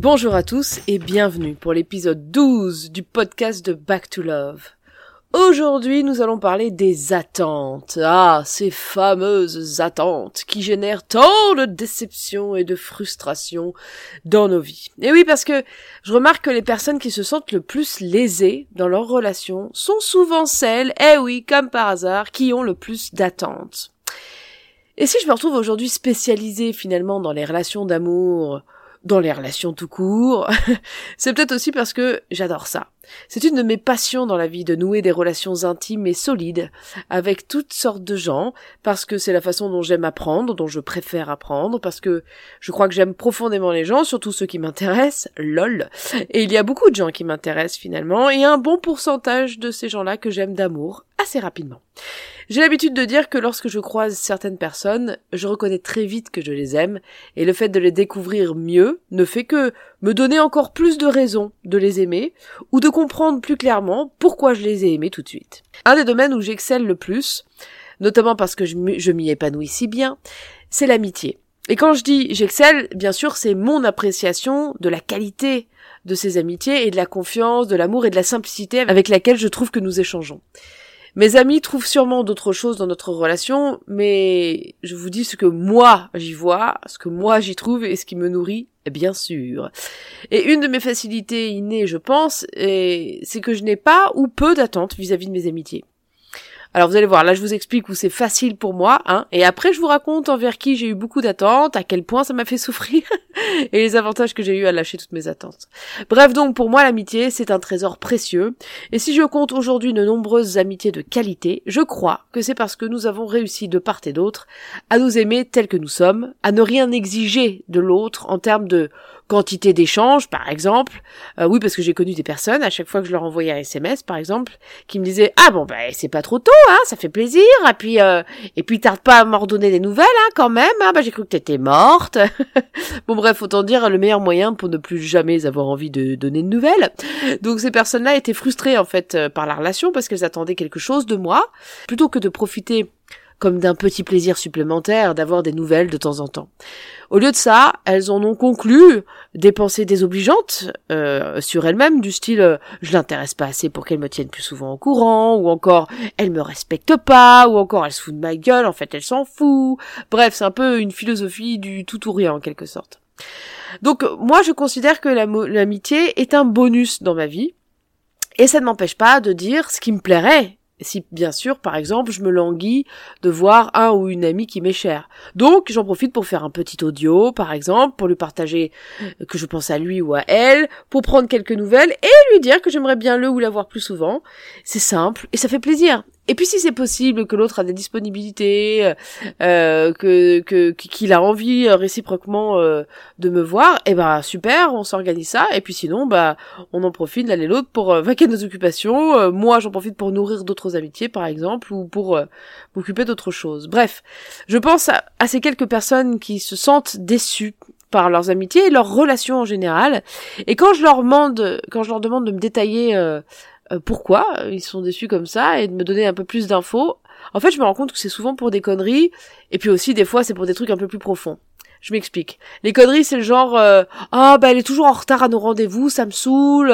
Bonjour à tous et bienvenue pour l'épisode 12 du podcast de Back to Love. Aujourd'hui, nous allons parler des attentes. Ah, ces fameuses attentes qui génèrent tant de déceptions et de frustrations dans nos vies. Et oui, parce que je remarque que les personnes qui se sentent le plus lésées dans leurs relations sont souvent celles, eh oui, comme par hasard, qui ont le plus d'attentes. Et si je me retrouve aujourd'hui spécialisée finalement dans les relations d'amour, dans les relations tout court, c'est peut-être aussi parce que j'adore ça. C'est une de mes passions dans la vie de nouer des relations intimes et solides avec toutes sortes de gens, parce que c'est la façon dont j'aime apprendre, dont je préfère apprendre, parce que je crois que j'aime profondément les gens, surtout ceux qui m'intéressent, lol. Et il y a beaucoup de gens qui m'intéressent finalement, et un bon pourcentage de ces gens-là que j'aime d'amour, assez rapidement. J'ai l'habitude de dire que lorsque je croise certaines personnes, je reconnais très vite que je les aime, et le fait de les découvrir mieux ne fait que me donner encore plus de raisons de les aimer, ou de comprendre plus clairement pourquoi je les ai aimés tout de suite. Un des domaines où j'excelle le plus, notamment parce que je m'y épanouis si bien, c'est l'amitié. Et quand je dis j'excelle, bien sûr, c'est mon appréciation de la qualité de ces amitiés et de la confiance, de l'amour et de la simplicité avec laquelle je trouve que nous échangeons. Mes amis trouvent sûrement d'autres choses dans notre relation, mais je vous dis ce que moi j'y vois, ce que moi j'y trouve et ce qui me nourrit, bien sûr. Et une de mes facilités innées, je pense, c'est que je n'ai pas ou peu d'attentes vis-à-vis de mes amitiés. Alors vous allez voir, là je vous explique où c'est facile pour moi, hein, et après je vous raconte envers qui j'ai eu beaucoup d'attentes, à quel point ça m'a fait souffrir, et les avantages que j'ai eu à lâcher toutes mes attentes. Bref donc pour moi l'amitié c'est un trésor précieux, et si je compte aujourd'hui de nombreuses amitiés de qualité, je crois que c'est parce que nous avons réussi de part et d'autre à nous aimer tels que nous sommes, à ne rien exiger de l'autre en termes de quantité d'échanges, par exemple. Euh, oui, parce que j'ai connu des personnes, à chaque fois que je leur envoyais un SMS, par exemple, qui me disaient Ah bon, ben c'est pas trop tôt, hein, ça fait plaisir, et puis euh, et puis tarde pas à m'ordonner des nouvelles, hein, quand même, hein, bah j'ai cru que t'étais morte. bon bref, autant dire le meilleur moyen pour ne plus jamais avoir envie de donner de nouvelles. Donc ces personnes-là étaient frustrées en fait euh, par la relation parce qu'elles attendaient quelque chose de moi, plutôt que de profiter comme d'un petit plaisir supplémentaire d'avoir des nouvelles de temps en temps. Au lieu de ça, elles en ont conclu des pensées désobligeantes euh, sur elles-mêmes, du style euh, je l'intéresse pas assez pour qu'elle me tienne plus souvent au courant, ou encore elle me respecte pas, ou encore elle se fout de ma gueule, en fait elle s'en fout. Bref, c'est un peu une philosophie du tout ou rien en quelque sorte. Donc moi je considère que l'amitié est un bonus dans ma vie, et ça ne m'empêche pas de dire ce qui me plairait si bien sûr, par exemple, je me languis de voir un ou une amie qui m'est chère. Donc, j'en profite pour faire un petit audio, par exemple, pour lui partager que je pense à lui ou à elle, pour prendre quelques nouvelles et lui dire que j'aimerais bien le ou la voir plus souvent. C'est simple et ça fait plaisir. Et puis si c'est possible que l'autre a des disponibilités, euh, que qu'il a envie euh, réciproquement euh, de me voir, eh ben super, on s'organise ça. Et puis sinon, bah on en profite l'un et l'autre pour euh, vaquer nos occupations. moi, j'en profite pour nourrir d'autres amitiés, par exemple, ou pour m'occuper d'autres choses. Bref, je pense à, ces quelques personnes qui se sentent déçues par leurs amitiés et leurs relations en général. Et quand je leur demande, quand je leur demande de me détailler euh, pourquoi ils sont déçus comme ça et de me donner un peu plus d'infos. En fait, je me rends compte que c'est souvent pour des conneries et puis aussi des fois c'est pour des trucs un peu plus profonds. Je m'explique. Les conneries, c'est le genre euh, ah bah elle est toujours en retard à nos rendez-vous, ça me saoule.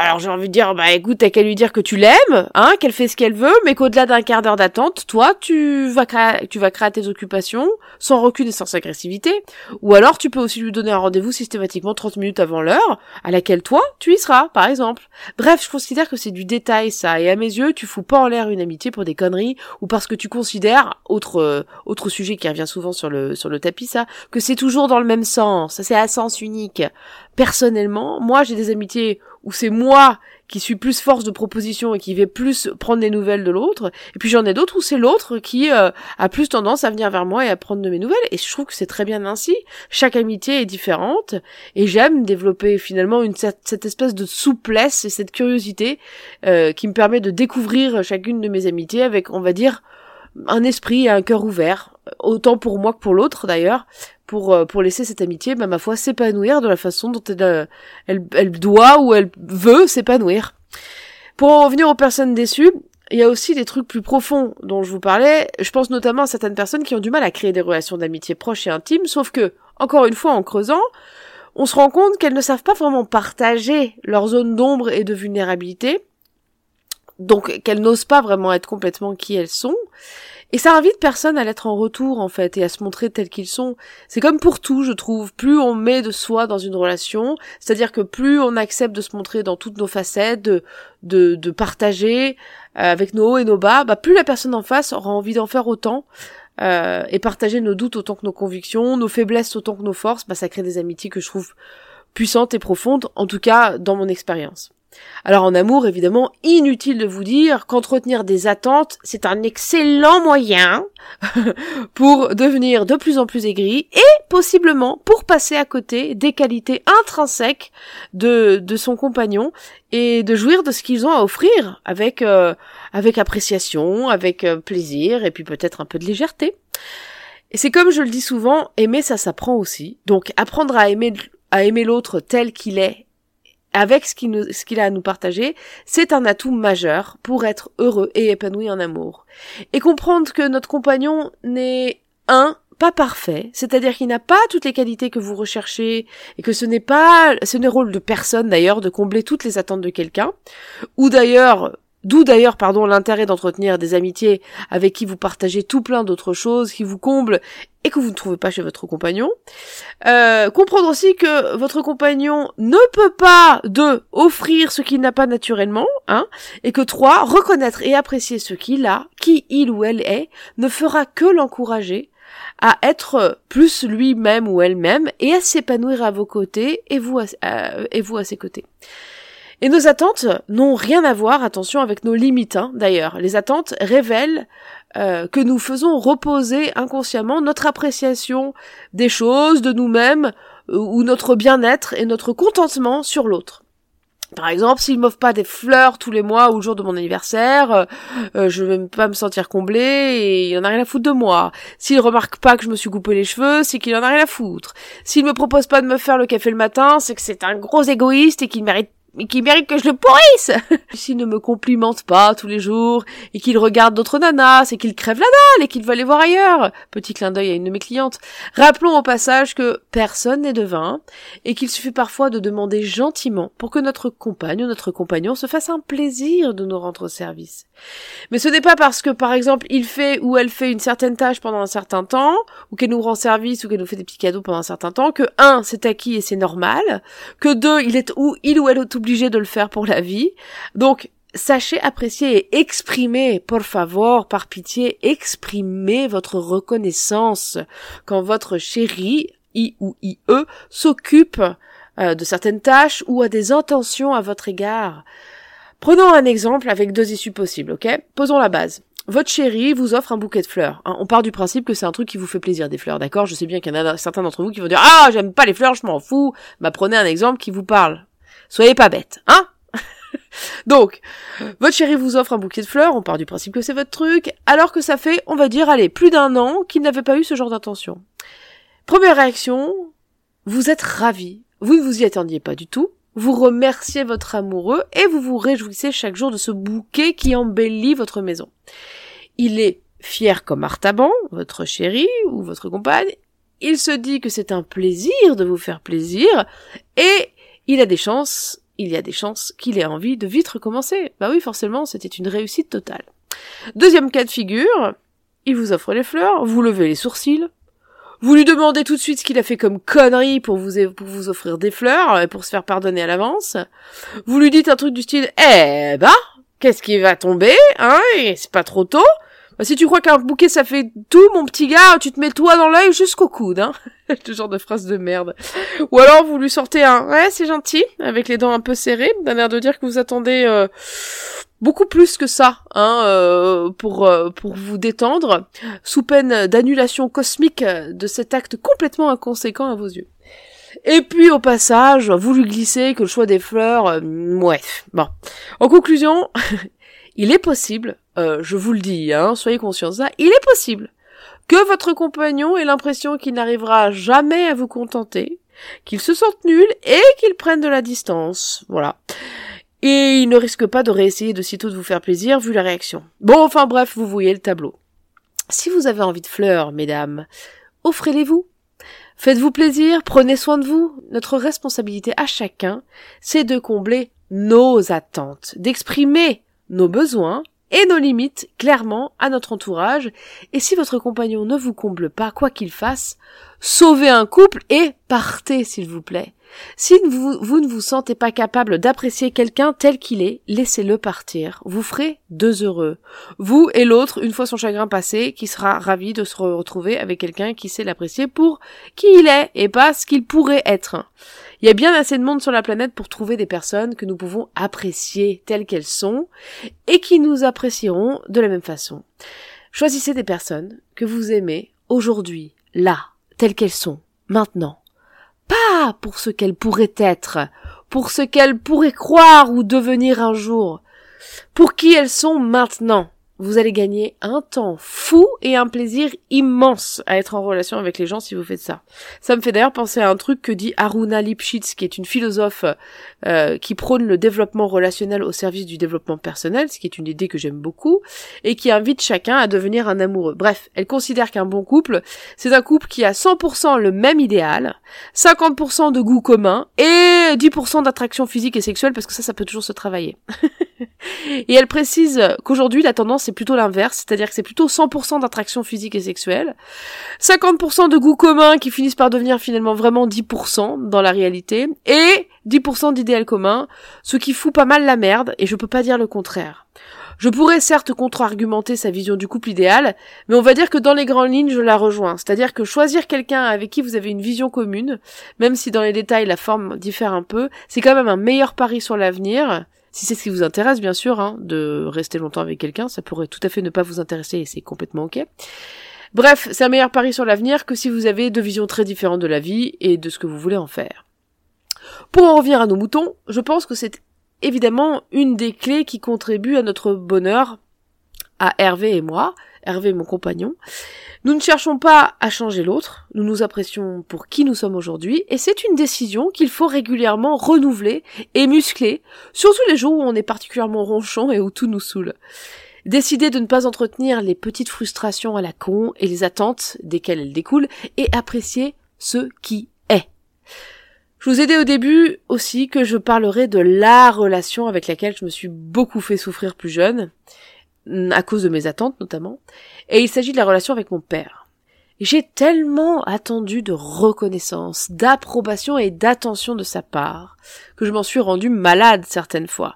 Alors j'ai envie de dire, bah écoute, t'as qu'à lui dire que tu l'aimes, hein, qu'elle fait ce qu'elle veut, mais qu'au-delà d'un quart d'heure d'attente, toi, tu vas créer, tu vas créer tes occupations, sans recul et sans agressivité. Ou alors tu peux aussi lui donner un rendez-vous systématiquement 30 minutes avant l'heure, à laquelle toi, tu y seras, par exemple. Bref, je considère que c'est du détail ça, et à mes yeux, tu fous pas en l'air une amitié pour des conneries, ou parce que tu considères, autre, euh, autre sujet qui revient souvent sur le, sur le tapis, ça, que c'est toujours dans le même sens, c'est à sens unique personnellement, moi j'ai des amitiés où c'est moi qui suis plus force de proposition et qui vais plus prendre des nouvelles de l'autre. Et puis j'en ai d'autres où c'est l'autre qui euh, a plus tendance à venir vers moi et à prendre de mes nouvelles. Et je trouve que c'est très bien ainsi. Chaque amitié est différente et j'aime développer finalement une cette espèce de souplesse et cette curiosité euh, qui me permet de découvrir chacune de mes amitiés avec, on va dire, un esprit et un cœur ouvert, autant pour moi que pour l'autre d'ailleurs, pour euh, pour laisser cette amitié, bah, ma foi, s'épanouir de la façon dont elle, euh, elle, elle doit ou elle veut s'épanouir. Pour en revenir aux personnes déçues, il y a aussi des trucs plus profonds dont je vous parlais. Je pense notamment à certaines personnes qui ont du mal à créer des relations d'amitié proches et intimes, sauf que, encore une fois, en creusant, on se rend compte qu'elles ne savent pas vraiment partager leur zone d'ombre et de vulnérabilité, donc qu'elles n'osent pas vraiment être complètement qui elles sont, et ça invite personne à l'être en retour, en fait, et à se montrer tels qu'ils sont. C'est comme pour tout, je trouve. Plus on met de soi dans une relation, c'est-à-dire que plus on accepte de se montrer dans toutes nos facettes, de, de, de partager euh, avec nos hauts et nos bas, bah, plus la personne en face aura envie d'en faire autant. Euh, et partager nos doutes autant que nos convictions, nos faiblesses autant que nos forces, bah, ça crée des amitiés que je trouve puissantes et profondes, en tout cas dans mon expérience. Alors en amour, évidemment, inutile de vous dire qu'entretenir des attentes, c'est un excellent moyen pour devenir de plus en plus aigri et possiblement pour passer à côté des qualités intrinsèques de, de son compagnon et de jouir de ce qu'ils ont à offrir avec, euh, avec appréciation, avec euh, plaisir et puis peut-être un peu de légèreté. Et c'est comme je le dis souvent, aimer ça s'apprend aussi. Donc apprendre à aimer à aimer l'autre tel qu'il est avec ce qu'il, ce qu'il a à nous partager, c'est un atout majeur pour être heureux et épanoui en amour. Et comprendre que notre compagnon n'est un pas parfait, c'est-à-dire qu'il n'a pas toutes les qualités que vous recherchez et que ce n'est pas ce n'est rôle de personne d'ailleurs de combler toutes les attentes de quelqu'un ou d'ailleurs D'où d'ailleurs, pardon, l'intérêt d'entretenir des amitiés avec qui vous partagez tout plein d'autres choses, qui vous comblent et que vous ne trouvez pas chez votre compagnon. Euh, comprendre aussi que votre compagnon ne peut pas, deux, offrir ce qu'il n'a pas naturellement, hein, et que trois, reconnaître et apprécier ce qu'il a, qui il ou elle est, ne fera que l'encourager à être plus lui-même ou elle-même et à s'épanouir à vos côtés et vous à ses côtés. Et nos attentes n'ont rien à voir, attention, avec nos limites, hein, d'ailleurs. Les attentes révèlent euh, que nous faisons reposer inconsciemment notre appréciation des choses, de nous-mêmes, euh, ou notre bien-être et notre contentement sur l'autre. Par exemple, s'il m'offre pas des fleurs tous les mois ou le jour de mon anniversaire, euh, je vais pas me sentir comblé et il en a rien à foutre de moi. S'il remarque pas que je me suis coupé les cheveux, c'est qu'il en a rien à foutre. S'il me propose pas de me faire le café le matin, c'est que c'est un gros égoïste et qu'il mérite mais qui mérite que je le pourrisse S'il ne me complimente pas tous les jours, et qu'il regarde d'autres nanas, c'est qu'il crève la dalle et qu'il veut aller voir ailleurs. Petit clin d'œil à une de mes clientes. Rappelons au passage que personne n'est devin, et qu'il suffit parfois de demander gentiment pour que notre compagne ou notre compagnon se fasse un plaisir de nous rendre service. Mais ce n'est pas parce que, par exemple, il fait ou elle fait une certaine tâche pendant un certain temps, ou qu'elle nous rend service, ou qu'elle nous fait des petits cadeaux pendant un certain temps, que un, c'est acquis et c'est normal, que deux, il est ou il ou elle est de le faire pour la vie. Donc, sachez apprécier et exprimer, por favor, par pitié, exprimez votre reconnaissance quand votre chéri, I ou IE, s'occupe euh, de certaines tâches ou a des intentions à votre égard. Prenons un exemple avec deux issues possibles, ok? Posons la base. Votre chéri vous offre un bouquet de fleurs. Hein. On part du principe que c'est un truc qui vous fait plaisir, des fleurs, d'accord? Je sais bien qu'il y en a certains d'entre vous qui vont dire « Ah, j'aime pas les fleurs, je m'en fous !» Bah prenez un exemple qui vous parle. Soyez pas bête, hein? Donc, votre chéri vous offre un bouquet de fleurs, on part du principe que c'est votre truc, alors que ça fait, on va dire, allez, plus d'un an qu'il n'avait pas eu ce genre d'intention. Première réaction, vous êtes ravi. Vous ne vous y attendiez pas du tout vous remerciez votre amoureux et vous vous réjouissez chaque jour de ce bouquet qui embellit votre maison. Il est fier comme Artaban, votre chéri ou votre compagne, il se dit que c'est un plaisir de vous faire plaisir et il a des chances, il y a des chances qu'il ait envie de vite recommencer. Bah oui, forcément, c'était une réussite totale. Deuxième cas de figure, il vous offre les fleurs, vous levez les sourcils, vous lui demandez tout de suite ce qu'il a fait comme connerie pour vous, pour vous offrir des fleurs et pour se faire pardonner à l'avance. Vous lui dites un truc du style, eh bah, qu'est-ce qui va tomber, hein, c'est pas trop tôt. Bah, si tu crois qu'un bouquet ça fait tout, mon petit gars, tu te mets toi dans l'œil jusqu'au coude, hein. Ce genre de phrase de merde. Ou alors vous lui sortez un ouais c'est gentil avec les dents un peu serrées, d'un air de dire que vous attendez euh, beaucoup plus que ça, hein, euh, pour euh, pour vous détendre, sous peine d'annulation cosmique de cet acte complètement inconséquent à vos yeux. Et puis au passage, vous lui glissez que le choix des fleurs, ouais, bon. En conclusion, il est possible euh, je vous le dis, hein, soyez conscients de ça, il est possible que votre compagnon ait l'impression qu'il n'arrivera jamais à vous contenter, qu'il se sente nul et qu'il prenne de la distance. Voilà. Et il ne risque pas de réessayer de sitôt de vous faire plaisir vu la réaction. Bon, enfin bref, vous voyez le tableau. Si vous avez envie de fleurs, mesdames, offrez-les-vous. Faites-vous plaisir, prenez soin de vous. Notre responsabilité à chacun, c'est de combler nos attentes, d'exprimer nos besoins et nos limites clairement à notre entourage. Et si votre compagnon ne vous comble pas, quoi qu'il fasse, sauvez un couple et partez, s'il vous plaît. Si vous, ne vous sentez pas capable d'apprécier quelqu'un tel qu'il est, laissez-le partir. Vous ferez deux heureux. Vous et l'autre, une fois son chagrin passé, qui sera ravi de se retrouver avec quelqu'un qui sait l'apprécier pour qui il est et pas ce qu'il pourrait être. Il y a bien assez de monde sur la planète pour trouver des personnes que nous pouvons apprécier telles qu'elles sont et qui nous apprécieront de la même façon. Choisissez des personnes que vous aimez aujourd'hui, là, telles qu'elles sont, maintenant. Pas pour ce qu'elles pourraient être, pour ce qu'elles pourraient croire ou devenir un jour, pour qui elles sont maintenant vous allez gagner un temps fou et un plaisir immense à être en relation avec les gens si vous faites ça. Ça me fait d'ailleurs penser à un truc que dit Aruna Lipschitz, qui est une philosophe euh, qui prône le développement relationnel au service du développement personnel, ce qui est une idée que j'aime beaucoup, et qui invite chacun à devenir un amoureux. Bref, elle considère qu'un bon couple, c'est un couple qui a 100% le même idéal, 50% de goût commun et 10% d'attraction physique et sexuelle, parce que ça, ça peut toujours se travailler. et elle précise qu'aujourd'hui, la tendance c'est plutôt l'inverse, c'est-à-dire que c'est plutôt 100% d'attraction physique et sexuelle, 50% de goût commun qui finissent par devenir finalement vraiment 10% dans la réalité, et 10% d'idéal commun, ce qui fout pas mal la merde, et je peux pas dire le contraire. Je pourrais certes contre-argumenter sa vision du couple idéal, mais on va dire que dans les grandes lignes, je la rejoins. C'est-à-dire que choisir quelqu'un avec qui vous avez une vision commune, même si dans les détails la forme diffère un peu, c'est quand même un meilleur pari sur l'avenir, si c'est ce qui vous intéresse, bien sûr, hein, de rester longtemps avec quelqu'un, ça pourrait tout à fait ne pas vous intéresser et c'est complètement ok. Bref, c'est un meilleur pari sur l'avenir que si vous avez deux visions très différentes de la vie et de ce que vous voulez en faire. Pour en revenir à nos moutons, je pense que c'est évidemment une des clés qui contribue à notre bonheur, à Hervé et moi, Hervé mon compagnon, nous ne cherchons pas à changer l'autre, nous nous apprécions pour qui nous sommes aujourd'hui, et c'est une décision qu'il faut régulièrement renouveler et muscler, surtout les jours où on est particulièrement ronchon et où tout nous saoule. Décider de ne pas entretenir les petites frustrations à la con et les attentes desquelles elles découlent, et apprécier ce qui est. Je vous ai dit au début aussi que je parlerai de la relation avec laquelle je me suis beaucoup fait souffrir plus jeune, à cause de mes attentes notamment, et il s'agit de la relation avec mon père. J'ai tellement attendu de reconnaissance, d'approbation et d'attention de sa part, que je m'en suis rendu malade certaines fois.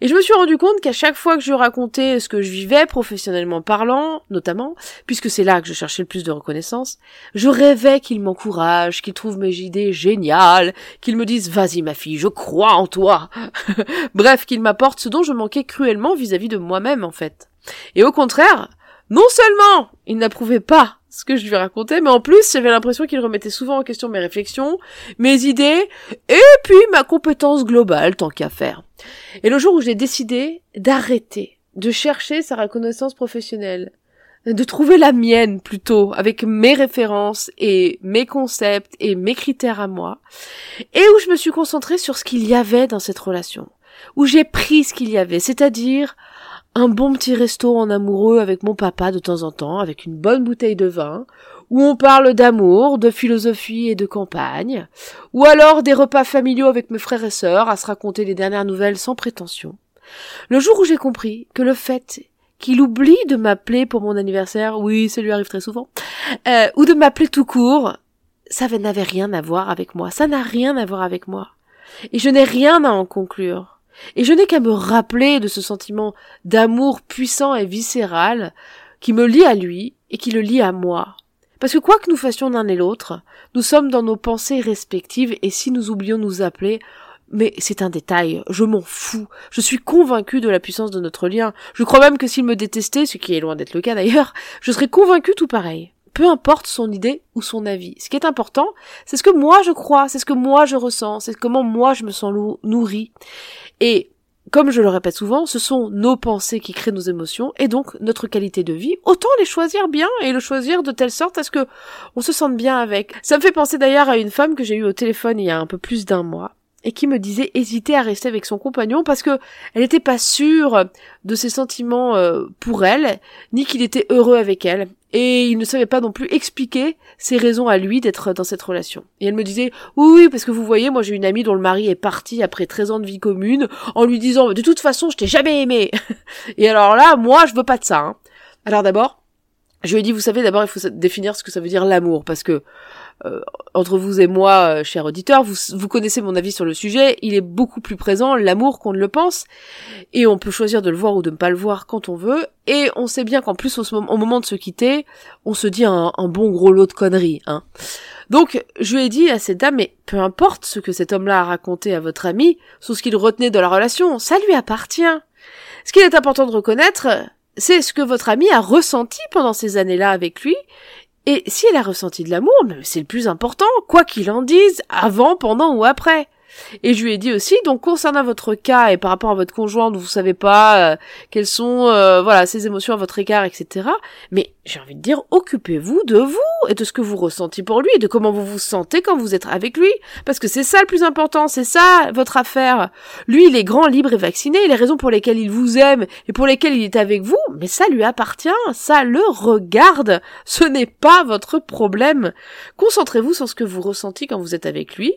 Et je me suis rendu compte qu'à chaque fois que je racontais ce que je vivais professionnellement parlant, notamment, puisque c'est là que je cherchais le plus de reconnaissance, je rêvais qu'il m'encourage, qu'il trouve mes idées géniales, qu'il me dise vas-y ma fille, je crois en toi. Bref, qu'il m'apporte ce dont je manquais cruellement vis-à-vis de moi-même en fait. Et au contraire, non seulement il n'approuvait pas ce que je lui racontais, mais en plus j'avais l'impression qu'il remettait souvent en question mes réflexions, mes idées, et puis ma compétence globale tant qu'à faire. Et le jour où j'ai décidé d'arrêter de chercher sa reconnaissance professionnelle, de trouver la mienne plutôt, avec mes références et mes concepts et mes critères à moi, et où je me suis concentrée sur ce qu'il y avait dans cette relation, où j'ai pris ce qu'il y avait, c'est-à-dire un bon petit resto en amoureux avec mon papa de temps en temps, avec une bonne bouteille de vin, où on parle d'amour, de philosophie et de campagne, ou alors des repas familiaux avec mes frères et sœurs à se raconter les dernières nouvelles sans prétention. Le jour où j'ai compris que le fait qu'il oublie de m'appeler pour mon anniversaire, oui, ça lui arrive très souvent, euh, ou de m'appeler tout court, ça n'avait rien à voir avec moi, ça n'a rien à voir avec moi. Et je n'ai rien à en conclure. Et je n'ai qu'à me rappeler de ce sentiment d'amour puissant et viscéral qui me lie à lui et qui le lie à moi. Parce que quoi que nous fassions l'un et l'autre, nous sommes dans nos pensées respectives et si nous oublions nous appeler, mais c'est un détail, je m'en fous. Je suis convaincu de la puissance de notre lien. Je crois même que s'il me détestait, ce qui est loin d'être le cas d'ailleurs, je serais convaincu tout pareil. Peu importe son idée ou son avis. Ce qui est important, c'est ce que moi je crois, c'est ce que moi je ressens, c'est comment moi je me sens nourri. Et comme je le répète souvent, ce sont nos pensées qui créent nos émotions et donc notre qualité de vie. Autant les choisir bien et le choisir de telle sorte à ce que on se sente bien avec. Ça me fait penser d'ailleurs à une femme que j'ai eue au téléphone il y a un peu plus d'un mois et qui me disait hésiter à rester avec son compagnon parce que elle n'était pas sûre de ses sentiments euh, pour elle, ni qu'il était heureux avec elle. Et il ne savait pas non plus expliquer ses raisons à lui d'être dans cette relation. Et elle me disait, oui, oui, parce que vous voyez, moi j'ai une amie dont le mari est parti après 13 ans de vie commune, en lui disant, de toute façon, je t'ai jamais aimé. et alors là, moi, je veux pas de ça. Hein. Alors d'abord, je lui ai dit, vous savez, d'abord, il faut définir ce que ça veut dire l'amour, parce que euh, entre vous et moi, euh, cher auditeur, vous, vous connaissez mon avis sur le sujet, il est beaucoup plus présent, l'amour, qu'on ne le pense, et on peut choisir de le voir ou de ne pas le voir quand on veut, et on sait bien qu'en plus, au, moment de se quitter, on se dit un, un bon gros lot de conneries, hein. Donc, je lui ai dit à cette dame, mais peu importe ce que cet homme-là a raconté à votre ami, sur ce qu'il retenait de la relation, ça lui appartient. Ce qu'il est important de reconnaître, c'est ce que votre amie a ressenti pendant ces années-là avec lui. Et si elle a ressenti de l'amour, c'est le plus important, quoi qu'il en dise, avant, pendant ou après. Et je lui ai dit aussi, donc concernant votre cas et par rapport à votre conjointe, vous savez pas euh, quelles sont euh, voilà ses émotions à votre égard, etc. Mais j'ai envie de dire, occupez-vous de vous et de ce que vous ressentez pour lui et de comment vous vous sentez quand vous êtes avec lui. Parce que c'est ça le plus important, c'est ça votre affaire. Lui, il est grand, libre et vacciné, les raisons pour lesquelles il vous aime et pour lesquelles il est avec vous, mais ça lui appartient, ça le regarde. Ce n'est pas votre problème. Concentrez-vous sur ce que vous ressentez quand vous êtes avec lui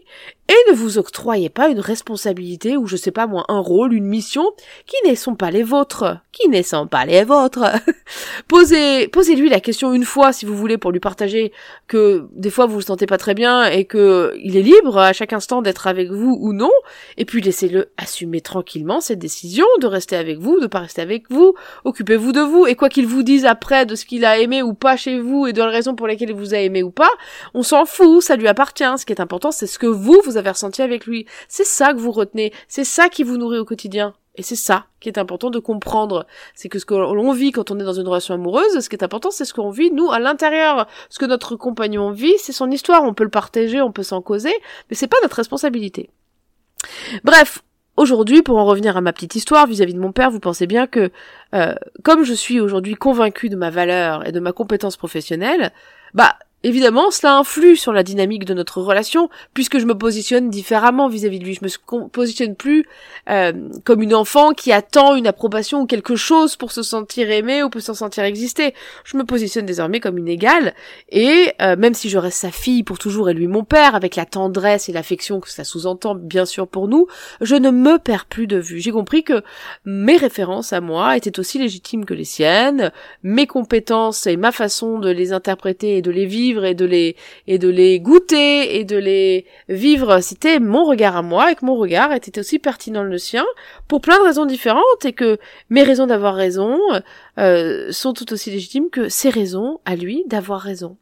et ne vous octroyez pas une responsabilité ou je sais pas moi un rôle, une mission qui ne sont pas les vôtres, qui ne sont pas les vôtres. posez, posez-lui la question une fois si vous voulez pour lui partager que des fois vous le sentez pas très bien et que il est libre à chaque instant d'être avec vous ou non, et puis laissez-le assumer tranquillement cette décision de rester avec vous, de pas rester avec vous, occupez-vous de vous et quoi qu'il vous dise après de ce qu'il a aimé ou pas chez vous et de la raison pour laquelle il vous a aimé ou pas, on s'en fout, ça lui appartient. Ce qui est important, c'est ce que vous vous avez ressenti avec lui. C'est ça que vous retenez, c'est ça qui vous nourrit au quotidien. Et c'est ça qui est important de comprendre. C'est que ce que l'on vit quand on est dans une relation amoureuse, ce qui est important, c'est ce qu'on vit, nous, à l'intérieur. Ce que notre compagnon vit, c'est son histoire. On peut le partager, on peut s'en causer, mais c'est pas notre responsabilité. Bref, aujourd'hui, pour en revenir à ma petite histoire vis-à-vis de mon père, vous pensez bien que, euh, comme je suis aujourd'hui convaincu de ma valeur et de ma compétence professionnelle, bah, Évidemment, cela influe sur la dynamique de notre relation, puisque je me positionne différemment vis-à-vis de lui. Je me positionne plus euh, comme une enfant qui attend une approbation ou quelque chose pour se sentir aimé ou pour se sentir exister. Je me positionne désormais comme une égale, et euh, même si je reste sa fille pour toujours et lui mon père, avec la tendresse et l'affection que ça sous-entend bien sûr pour nous, je ne me perds plus de vue. J'ai compris que mes références à moi étaient aussi légitimes que les siennes, mes compétences et ma façon de les interpréter et de les vivre et de les et de les goûter et de les vivre, c'était mon regard à moi et que mon regard était aussi pertinent le sien pour plein de raisons différentes et que mes raisons d'avoir raison euh, sont tout aussi légitimes que ses raisons à lui d'avoir raison.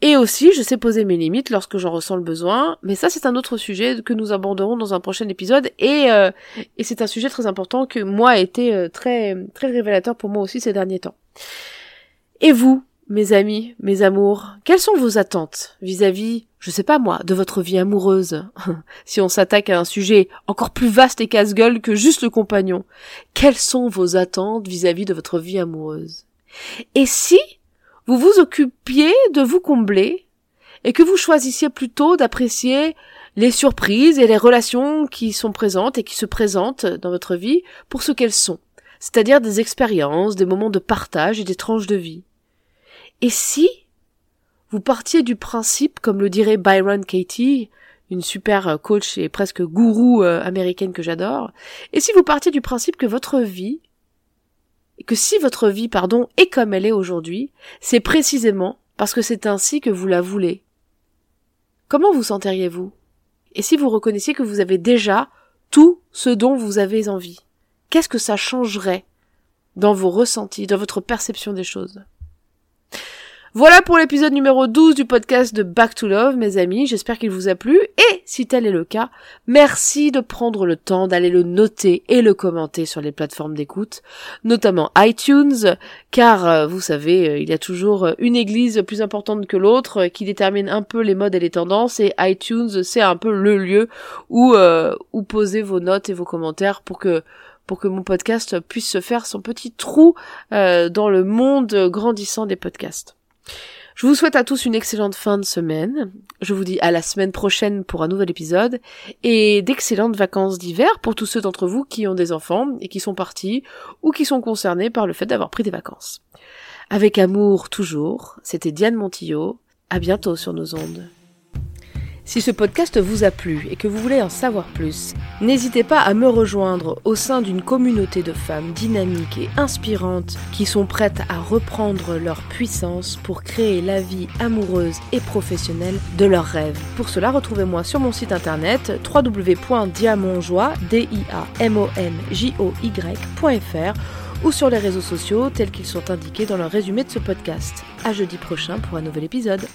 Et aussi, je sais poser mes limites lorsque j'en ressens le besoin, mais ça c'est un autre sujet que nous aborderons dans un prochain épisode, et, euh, et c'est un sujet très important que moi a été euh, très très révélateur pour moi aussi ces derniers temps. Et vous, mes amis, mes amours, quelles sont vos attentes vis-à-vis, je sais pas moi, de votre vie amoureuse? Si on s'attaque à un sujet encore plus vaste et casse-gueule que juste le compagnon, quelles sont vos attentes vis-à-vis de votre vie amoureuse? Et si vous vous occupiez de vous combler et que vous choisissiez plutôt d'apprécier les surprises et les relations qui sont présentes et qui se présentent dans votre vie pour ce qu'elles sont, c'est-à-dire des expériences, des moments de partage et des tranches de vie. Et si vous partiez du principe, comme le dirait Byron Katie, une super coach et presque gourou euh, américaine que j'adore, et si vous partiez du principe que votre vie, que si votre vie, pardon, est comme elle est aujourd'hui, c'est précisément parce que c'est ainsi que vous la voulez. Comment vous sentiriez-vous? Et si vous reconnaissiez que vous avez déjà tout ce dont vous avez envie Qu'est-ce que ça changerait dans vos ressentis, dans votre perception des choses? Voilà pour l'épisode numéro 12 du podcast de Back to Love, mes amis. J'espère qu'il vous a plu. Et si tel est le cas, merci de prendre le temps d'aller le noter et le commenter sur les plateformes d'écoute, notamment iTunes, car euh, vous savez, euh, il y a toujours une église plus importante que l'autre euh, qui détermine un peu les modes et les tendances. Et iTunes, c'est un peu le lieu où, où poser vos notes et vos commentaires pour que pour que mon podcast puisse se faire son petit trou dans le monde grandissant des podcasts. Je vous souhaite à tous une excellente fin de semaine. Je vous dis à la semaine prochaine pour un nouvel épisode et d'excellentes vacances d'hiver pour tous ceux d'entre vous qui ont des enfants et qui sont partis ou qui sont concernés par le fait d'avoir pris des vacances. Avec amour toujours, c'était Diane Montillot. À bientôt sur nos ondes. Si ce podcast vous a plu et que vous voulez en savoir plus, n'hésitez pas à me rejoindre au sein d'une communauté de femmes dynamiques et inspirantes qui sont prêtes à reprendre leur puissance pour créer la vie amoureuse et professionnelle de leurs rêves. Pour cela, retrouvez-moi sur mon site internet www.diamonjoie.fr ou sur les réseaux sociaux tels qu'ils sont indiqués dans le résumé de ce podcast. À jeudi prochain pour un nouvel épisode.